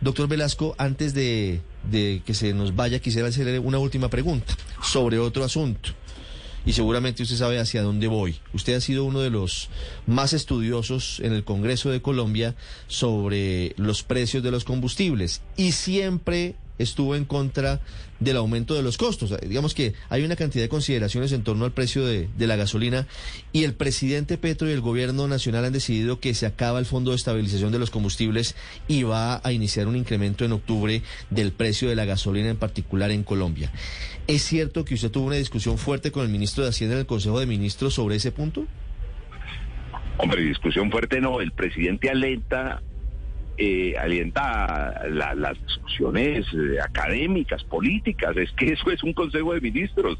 Doctor Velasco, antes de, de, que se nos vaya, quisiera hacerle una última pregunta sobre otro asunto. Y seguramente usted sabe hacia dónde voy. Usted ha sido uno de los más estudiosos en el Congreso de Colombia sobre los precios de los combustibles. Y siempre estuvo en contra del aumento de los costos. Digamos que hay una cantidad de consideraciones en torno al precio de, de, la gasolina y el presidente Petro y el gobierno nacional han decidido que se acaba el Fondo de Estabilización de los Combustibles y va a iniciar un incremento en octubre del precio de la gasolina en particular en Colombia. ¿Es cierto que usted tuvo una discusión fuerte con el ministro de Hacienda en el Consejo de Ministros sobre ese punto? Hombre, discusión fuerte no, el presidente alenta eh, alienta la, las discusiones eh, académicas, políticas. Es que eso es un Consejo de Ministros.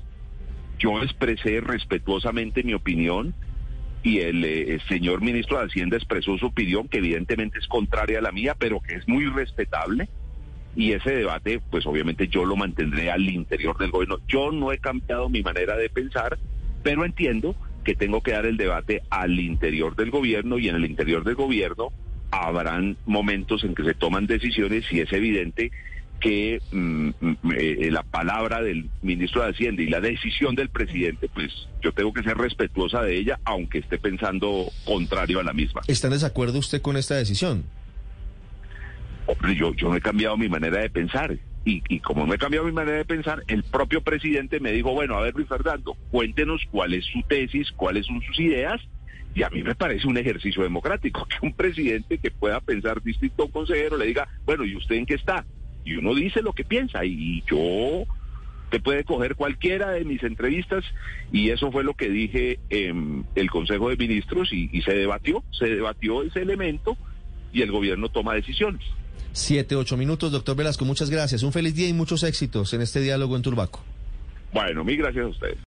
Yo expresé respetuosamente mi opinión y el, eh, el, señor ministro de Hacienda expresó su opinión, que evidentemente es contraria a la mía, pero que es muy respetable. Y ese debate, pues obviamente yo lo mantendré al interior del gobierno. Yo no he cambiado mi manera de pensar, pero entiendo que tengo que dar el debate al interior del gobierno y en el interior del gobierno habrán momentos en que se toman decisiones y es evidente que mm, eh, la palabra del ministro de Hacienda y la decisión del presidente, pues yo tengo que ser respetuosa de ella, aunque esté pensando contrario a la misma. ¿Está en desacuerdo usted con esta decisión? Hombre, yo, yo no he cambiado mi manera de pensar. Y, y como no he cambiado mi manera de pensar, el propio presidente me dijo, bueno, a ver, Luis Fernando, cuéntenos cuál es su tesis, cuáles son sus ideas y a mí me parece un ejercicio democrático que un presidente que pueda pensar distinto a un consejero le diga, bueno, ¿y usted en qué está? Y uno dice lo que piensa y yo te puede coger cualquiera de mis entrevistas y eso fue lo que dije en el Consejo de Ministros y, y se debatió, se debatió ese elemento y el gobierno toma decisiones. Siete, ocho minutos, doctor Velasco, muchas gracias. Un feliz día y muchos éxitos en este diálogo en Turbaco. Bueno, mil gracias a ustedes.